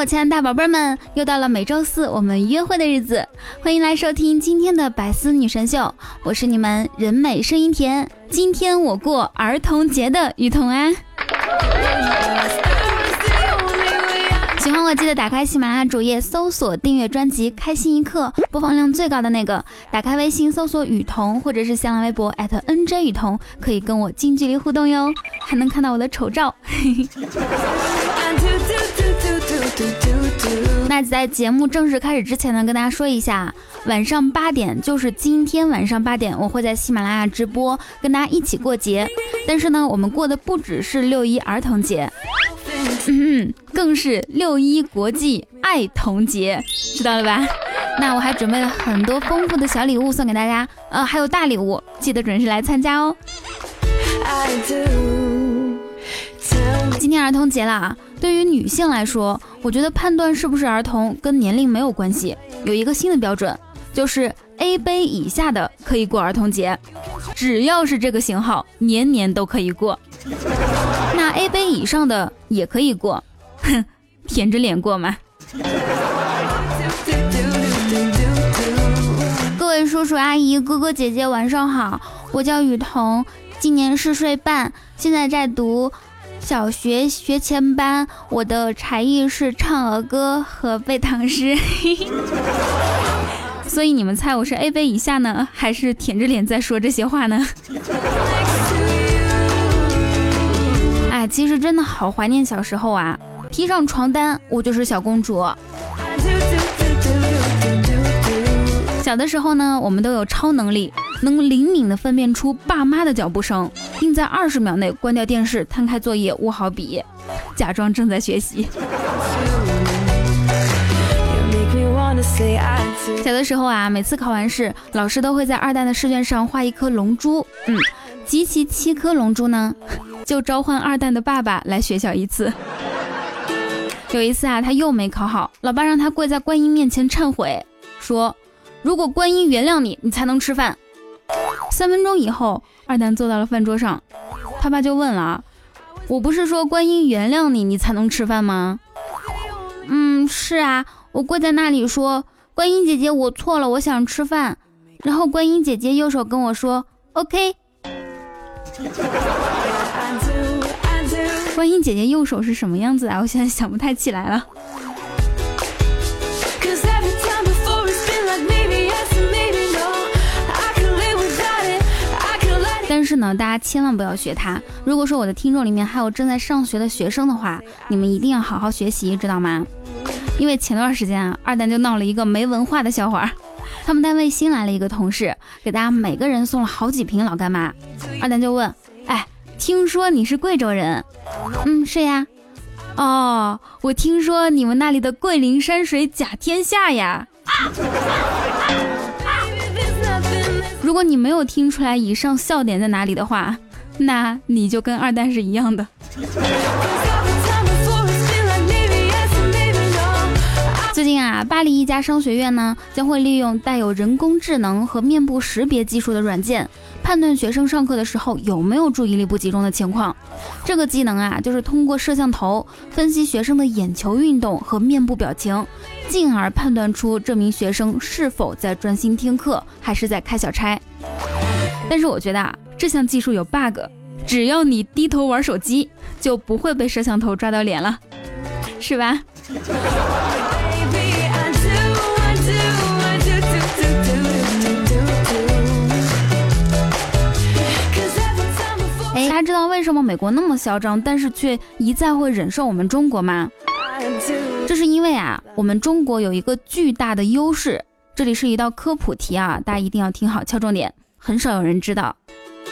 我亲爱的大宝贝们，又到了每周四我们约会的日子，欢迎来收听今天的百思女神秀，我是你们人美声音甜，今天我过儿童节的雨桐啊。喜欢我记得打开喜马拉雅主页搜索订阅专辑《开心一刻》，播放量最高的那个。打开微信搜索雨桐，或者是新浪微博 @nj 雨桐，可以跟我近距离互动哟，还能看到我的丑照。嘿 嘿那在节目正式开始之前呢，跟大家说一下，晚上八点，就是今天晚上八点，我会在喜马拉雅直播，跟大家一起过节。但是呢，我们过的不只是六一儿童节，嗯，更是六一国际爱童节，知道了吧？那我还准备了很多丰富的小礼物送给大家，呃，还有大礼物，记得准时来参加哦。今天儿童节了啊！对于女性来说，我觉得判断是不是儿童跟年龄没有关系，有一个新的标准，就是 A 杯以下的可以过儿童节，只要是这个型号，年年都可以过。那 A 杯以上的也可以过，哼，舔着脸过吗？各位叔叔阿姨、哥哥姐姐，晚上好，我叫雨桐，今年四岁半，现在在读。小学学前班，我的才艺是唱儿歌和背唐诗，所以你们猜我是 A 杯以下呢，还是舔着脸在说这些话呢？哎，其实真的好怀念小时候啊！披上床单，我就是小公主。小的时候呢，我们都有超能力，能灵敏的分辨出爸妈的脚步声，并在二十秒内关掉电视，摊开作业，握好笔，假装正在学习。小的时候啊，每次考完试，老师都会在二蛋的试卷上画一颗龙珠，嗯，集齐七颗龙珠呢，就召唤二蛋的爸爸来学校一次。有一次啊，他又没考好，老爸让他跪在观音面前忏悔，说。如果观音原谅你，你才能吃饭。三分钟以后，二蛋坐到了饭桌上，他爸就问了啊：“我不是说观音原谅你，你才能吃饭吗？”“嗯，是啊，我跪在那里说，观音姐姐，我错了，我想吃饭。”然后观音姐姐右手跟我说：“OK。”观音姐姐右手是什么样子啊？我现在想不太起来了。是呢，大家千万不要学他。如果说我的听众里面还有正在上学的学生的话，你们一定要好好学习，知道吗？因为前段时间啊，二蛋就闹了一个没文化的笑话。他们单位新来了一个同事，给大家每个人送了好几瓶老干妈。二蛋就问：“哎，听说你是贵州人？嗯，是呀。哦，我听说你们那里的桂林山水甲天下呀。”如果你没有听出来以上笑点在哪里的话，那你就跟二蛋是一样的。最近啊，巴黎一家商学院呢将会利用带有人工智能和面部识别技术的软件，判断学生上课的时候有没有注意力不集中的情况。这个技能啊，就是通过摄像头分析学生的眼球运动和面部表情。进而判断出这名学生是否在专心听课，还是在开小差。但是我觉得啊，这项技术有 bug，只要你低头玩手机，就不会被摄像头抓到脸了，是吧？哎，大家知道为什么美国那么嚣张，但是却一再会忍受我们中国吗？这是因为啊，我们中国有一个巨大的优势。这里是一道科普题啊，大家一定要听好，敲重点。很少有人知道，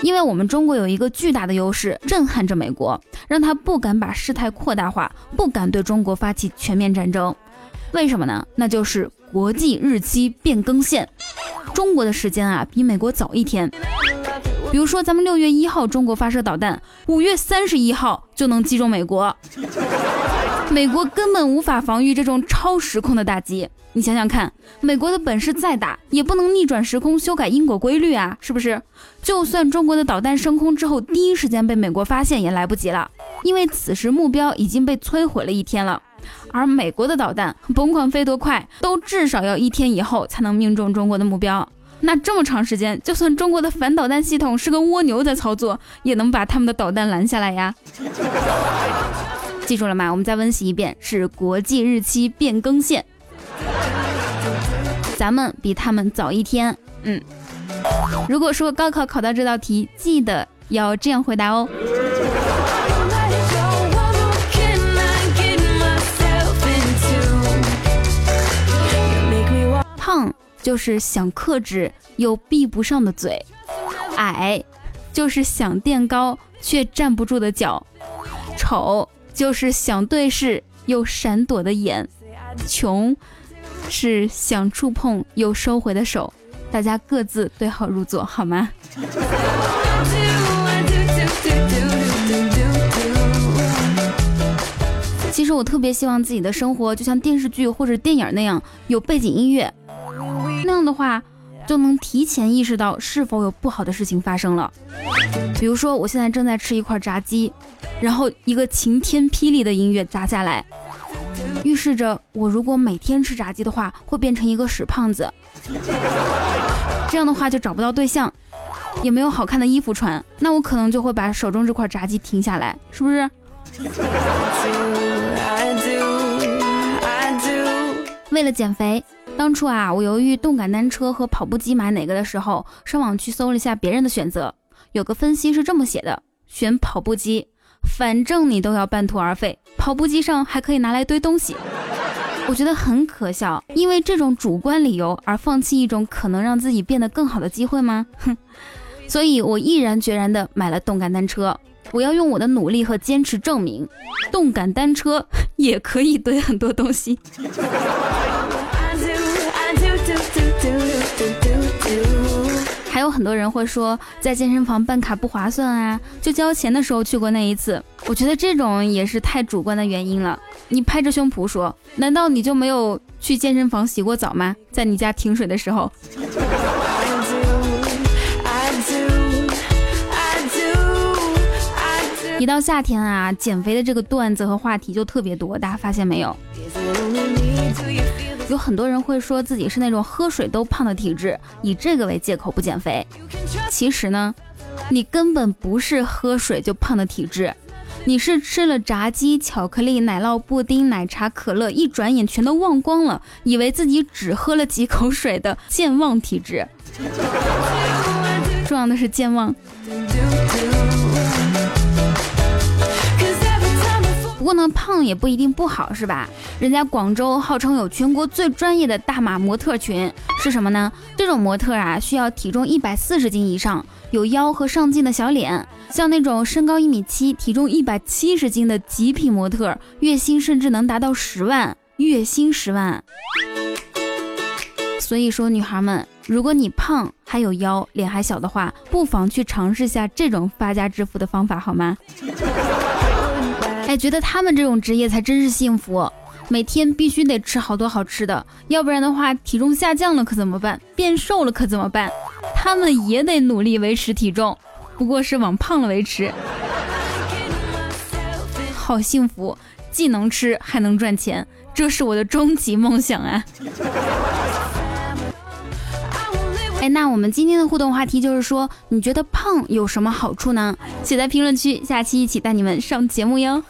因为我们中国有一个巨大的优势，震撼着美国，让他不敢把事态扩大化，不敢对中国发起全面战争。为什么呢？那就是国际日期变更线。中国的时间啊，比美国早一天。比如说，咱们六月一号中国发射导弹，五月三十一号就能击中美国，美国根本无法防御这种超时空的打击。你想想看，美国的本事再大，也不能逆转时空修改因果规律啊，是不是？就算中国的导弹升空之后，第一时间被美国发现也来不及了，因为此时目标已经被摧毁了一天了。而美国的导弹甭管飞多快，都至少要一天以后才能命中中国的目标。那这么长时间，就算中国的反导弹系统是个蜗牛在操作，也能把他们的导弹拦下来呀？记住了吗？我们再温习一遍，是国际日期变更线。咱们比他们早一天。嗯，如果说高考考到这道题，记得要这样回答哦。胖就是想克制又闭不上的嘴，矮就是想垫高却站不住的脚，丑就是想对视又闪躲的眼，穷是想触碰又收回的手。大家各自对号入座好吗？其实我特别希望自己的生活就像电视剧或者电影那样有背景音乐。那样的话，就能提前意识到是否有不好的事情发生了。比如说，我现在正在吃一块炸鸡，然后一个晴天霹雳的音乐砸下来，预示着我如果每天吃炸鸡的话，会变成一个屎胖子。这样的话就找不到对象，也没有好看的衣服穿，那我可能就会把手中这块炸鸡停下来，是不是？为了减肥。当初啊，我犹豫动感单车和跑步机买哪个的时候，上网去搜了一下别人的选择，有个分析是这么写的：选跑步机，反正你都要半途而废，跑步机上还可以拿来堆东西。我觉得很可笑，因为这种主观理由而放弃一种可能让自己变得更好的机会吗？哼！所以我毅然决然的买了动感单车，我要用我的努力和坚持证明，动感单车也可以堆很多东西。还有很多人会说，在健身房办卡不划算啊，就交钱的时候去过那一次。我觉得这种也是太主观的原因了。你拍着胸脯说，难道你就没有去健身房洗过澡吗？在你家停水的时候。一到夏天啊，减肥的这个段子和话题就特别多，大家发现没有？有很多人会说自己是那种喝水都胖的体质，以这个为借口不减肥。其实呢，你根本不是喝水就胖的体质，你是吃了炸鸡、巧克力、奶酪、布丁、奶茶、可乐，一转眼全都忘光了，以为自己只喝了几口水的健忘体质。重要的是健忘。过呢，胖也不一定不好，是吧？人家广州号称有全国最专业的大码模特群，是什么呢？这种模特啊，需要体重一百四十斤以上，有腰和上镜的小脸。像那种身高一米七、体重一百七十斤的极品模特，月薪甚至能达到十万，月薪十万。所以说，女孩们，如果你胖还有腰，脸还小的话，不妨去尝试下这种发家致富的方法，好吗？哎，觉得他们这种职业才真是幸福，每天必须得吃好多好吃的，要不然的话体重下降了可怎么办？变瘦了可怎么办？他们也得努力维持体重，不过是往胖了维持。好幸福，既能吃还能赚钱，这是我的终极梦想啊！哎，那我们今天的互动话题就是说，你觉得胖有什么好处呢？写在评论区，下期一起带你们上节目哟。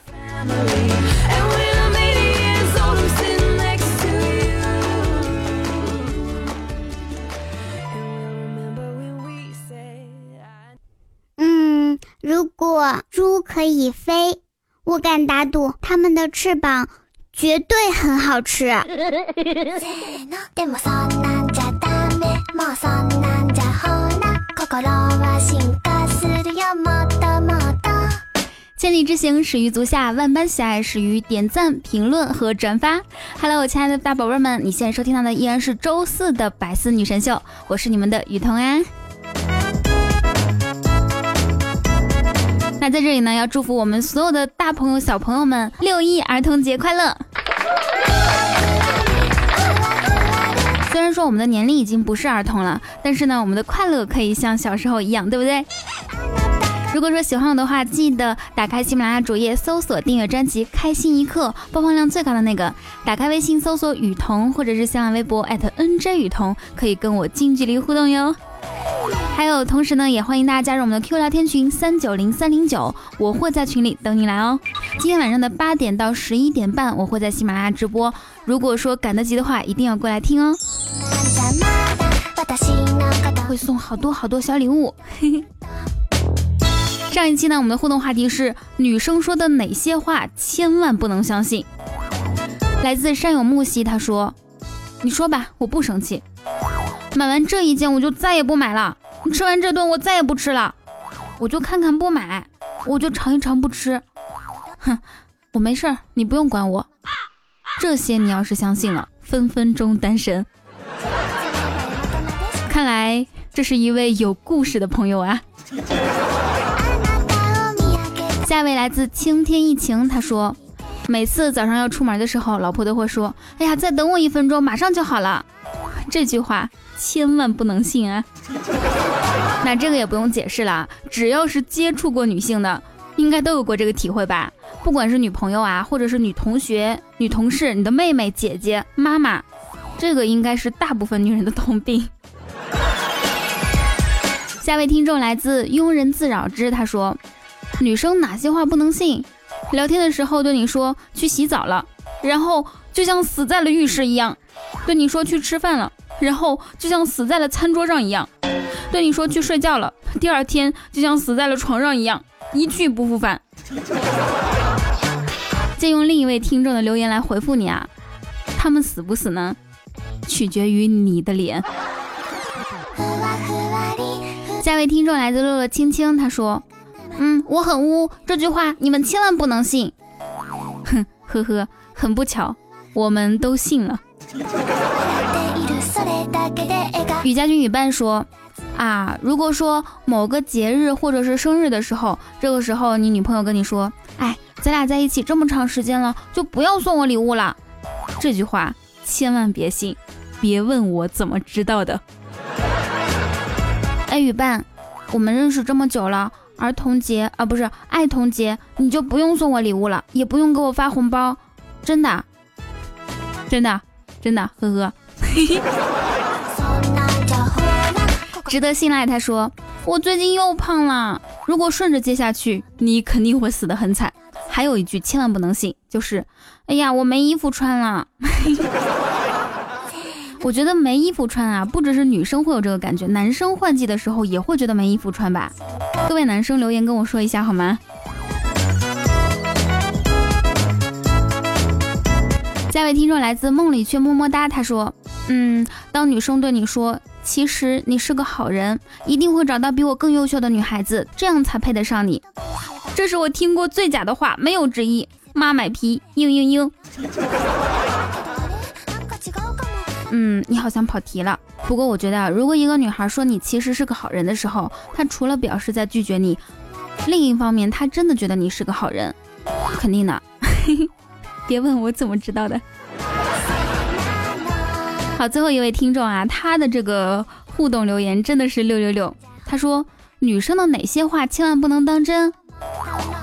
嗯，如果猪可以飞，我敢打赌它们的翅膀绝对很好吃。千里之行，始于足下；万般喜爱，始于点赞、评论和转发。Hello，亲爱的大宝贝们，你现在收听到的依然是周四的百思女神秀，我是你们的雨桐安。那在这里呢，要祝福我们所有的大朋友、小朋友们六一儿童节快乐。虽然说我们的年龄已经不是儿童了，但是呢，我们的快乐可以像小时候一样，对不对？如果说喜欢我的话，记得打开喜马拉雅主页搜索订阅专辑《开心一刻》，播放量最高的那个。打开微信搜索雨桐，或者是新浪微博 @nj 雨桐，可以跟我近距离互动哟。还有，同时呢，也欢迎大家加入我们的 Q 聊天群三九零三零九，我会在群里等你来哦。今天晚上的八点到十一点半，我会在喜马拉雅直播。如果说赶得及的话，一定要过来听哦。会送好多好多小礼物。嘿嘿。上一期呢，我们的互动话题是女生说的哪些话千万不能相信。来自山有木兮，他说：“你说吧，我不生气。买完这一件我就再也不买了。吃完这顿我再也不吃了。我就看看不买，我就尝一尝不吃。哼，我没事儿，你不用管我。这些你要是相信了，分分钟单身。看来这是一位有故事的朋友啊。”下一位来自青天一晴，他说，每次早上要出门的时候，老婆都会说：“哎呀，再等我一分钟，马上就好了。”这句话千万不能信啊！那这个也不用解释了，只要是接触过女性的，应该都有过这个体会吧？不管是女朋友啊，或者是女同学、女同事、你的妹妹、姐姐、妈妈，这个应该是大部分女人的通病。下位听众来自庸人自扰之，他说。女生哪些话不能信？聊天的时候对你说去洗澡了，然后就像死在了浴室一样；对你说去吃饭了，然后就像死在了餐桌上一样；对你说去睡觉了，第二天就像死在了床上一样，一去不复返。借用另一位听众的留言来回复你啊，他们死不死呢？取决于你的脸。下一位听众来自乐乐青青，他说。嗯，我很污，这句话你们千万不能信。哼，呵呵，很不巧，我们都信了。雨家军雨伴说啊，如果说某个节日或者是生日的时候，这个时候你女朋友跟你说，哎，咱俩在一起这么长时间了，就不要送我礼物了。这句话千万别信，别问我怎么知道的。哎，雨伴，我们认识这么久了。儿童节啊，不是爱童节，你就不用送我礼物了，也不用给我发红包，真的，真的，真的，呵呵。值得信赖。他说我最近又胖了，如果顺着接下去，你肯定会死得很惨。还有一句千万不能信，就是，哎呀，我没衣服穿了。我觉得没衣服穿啊，不只是女生会有这个感觉，男生换季的时候也会觉得没衣服穿吧？各位男生留言跟我说一下好吗？下位听众来自梦里却么么哒，他说：“嗯，当女生对你说，其实你是个好人，一定会找到比我更优秀的女孩子，这样才配得上你。”这是我听过最假的话，没有之一。妈买皮，嘤嘤嘤。嗯，你好像跑题了。不过我觉得，如果一个女孩说你其实是个好人的时候，她除了表示在拒绝你，另一方面她真的觉得你是个好人，肯定的。别问我怎么知道的。好，最后一位听众啊，他的这个互动留言真的是六六六。他说：“女生的哪些话千万不能当真？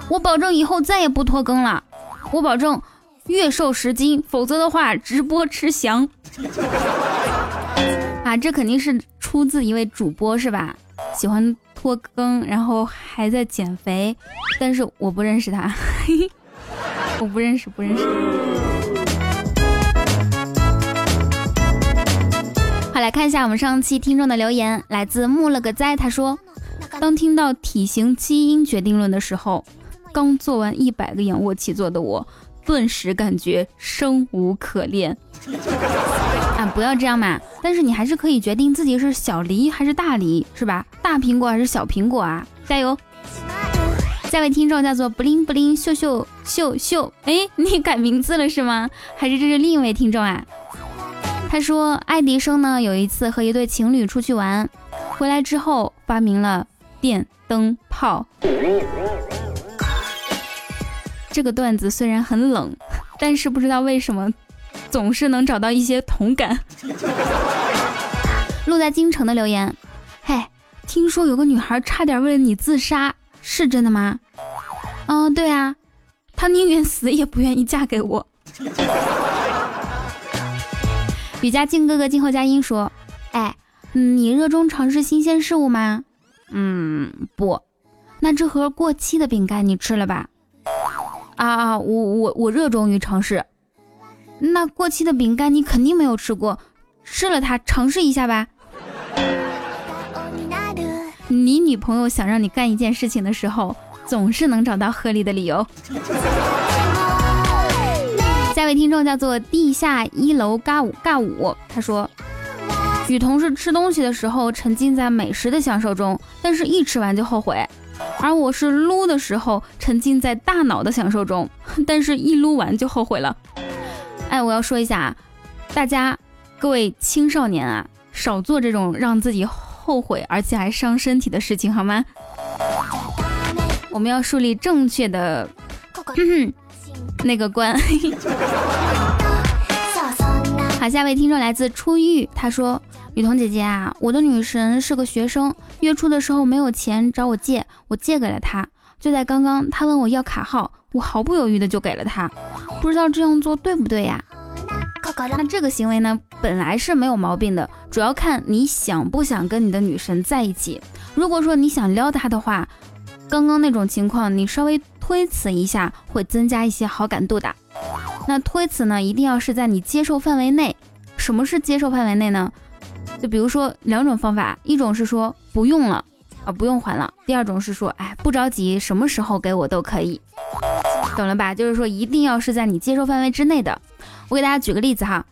我保证以后再也不拖更了。我保证。”月瘦十斤，否则的话直播吃翔。啊，这肯定是出自一位主播是吧？喜欢拖更，然后还在减肥，但是我不认识他，我不认识，不认识。好，来看一下我们上期听众的留言，来自木了个哉，他说：当听到体型基因决定论的时候，刚做完一百个仰卧起坐的我。顿时感觉生无可恋 啊！不要这样嘛！但是你还是可以决定自己是小梨还是大梨，是吧？大苹果还是小苹果啊？加油！下位听众叫做布灵布灵秀秀秀秀，哎，你改名字了是吗？还是这是另一位听众啊？他说爱迪生呢有一次和一对情侣出去玩，回来之后发明了电灯泡。这个段子虽然很冷，但是不知道为什么总是能找到一些同感。路在京城的留言，嘿，听说有个女孩差点为了你自杀，是真的吗？嗯，对啊，她宁愿死也不愿意嫁给我。雨佳静哥哥静候佳音说，哎，你热衷尝试新鲜事物吗？嗯，不。那这盒过期的饼干你吃了吧？啊啊，我我我热衷于尝试。那过期的饼干你肯定没有吃过，吃了它尝试一下吧。你女朋友想让你干一件事情的时候，总是能找到合理的理由。下位听众叫做地下一楼尬舞尬舞，他说，与同事吃东西的时候沉浸在美食的享受中，但是一吃完就后悔。而我是撸的时候沉浸在大脑的享受中，但是一撸完就后悔了。哎，我要说一下啊，大家各位青少年啊，少做这种让自己后悔而且还伤身体的事情好吗？我们要树立正确的那个观。好，下位听众来自初遇，他说。雨桐姐姐啊，我的女神是个学生，月初的时候没有钱找我借，我借给了她。就在刚刚，她问我要卡号，我毫不犹豫的就给了她。不知道这样做对不对呀？那这个行为呢，本来是没有毛病的，主要看你想不想跟你的女神在一起。如果说你想撩她的话，刚刚那种情况，你稍微推辞一下，会增加一些好感度的。那推辞呢，一定要是在你接受范围内。什么是接受范围内呢？就比如说两种方法，一种是说不用了啊，不用还了；第二种是说，哎，不着急，什么时候给我都可以，懂了吧？就是说一定要是在你接受范围之内的。我给大家举个例子哈，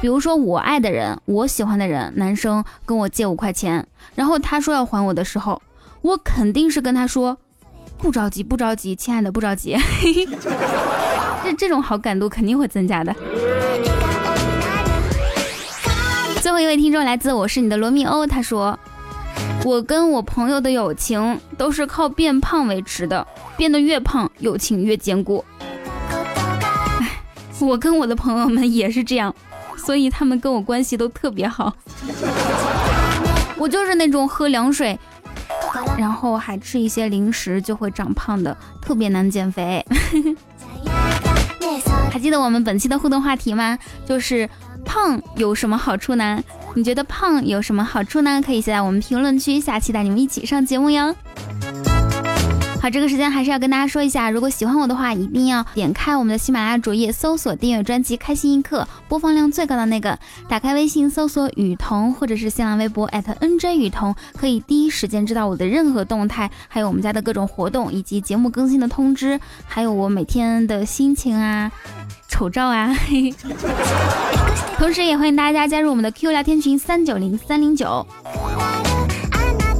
比如说我爱的人，我喜欢的人，男生跟我借五块钱，然后他说要还我的时候，我肯定是跟他说不着急，不着急，亲爱的，不着急。这这种好感度肯定会增加的。最后一位听众来自我是你的罗密欧，他说：“我跟我朋友的友情都是靠变胖维持的，变得越胖，友情越坚固。”哎，我跟我的朋友们也是这样，所以他们跟我关系都特别好。我就是那种喝凉水，然后还吃一些零食就会长胖的，特别难减肥。还记得我们本期的互动话题吗？就是。胖有什么好处呢？你觉得胖有什么好处呢？可以写在我们评论区，下期带你们一起上节目哟。好，这个时间还是要跟大家说一下，如果喜欢我的话，一定要点开我们的喜马拉雅主页，搜索订阅专辑《开心一刻》，播放量最高的那个。打开微信搜索雨桐，或者是新浪微博 @nj 雨桐，可以第一时间知道我的任何动态，还有我们家的各种活动以及节目更新的通知，还有我每天的心情啊。丑照啊！同时也欢迎大家加入我们的 Q 聊天群三九零三零九。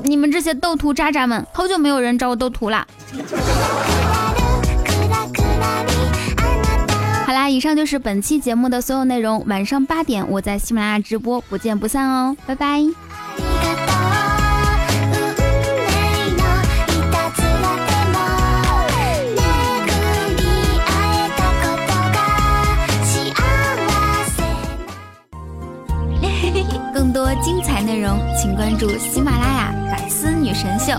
你们这些斗图渣渣们，好久没有人找我斗图了。好啦，以上就是本期节目的所有内容。晚上八点，我在喜马拉雅直播，不见不散哦！拜拜。更多精彩内容，请关注喜马拉雅《百思女神秀》。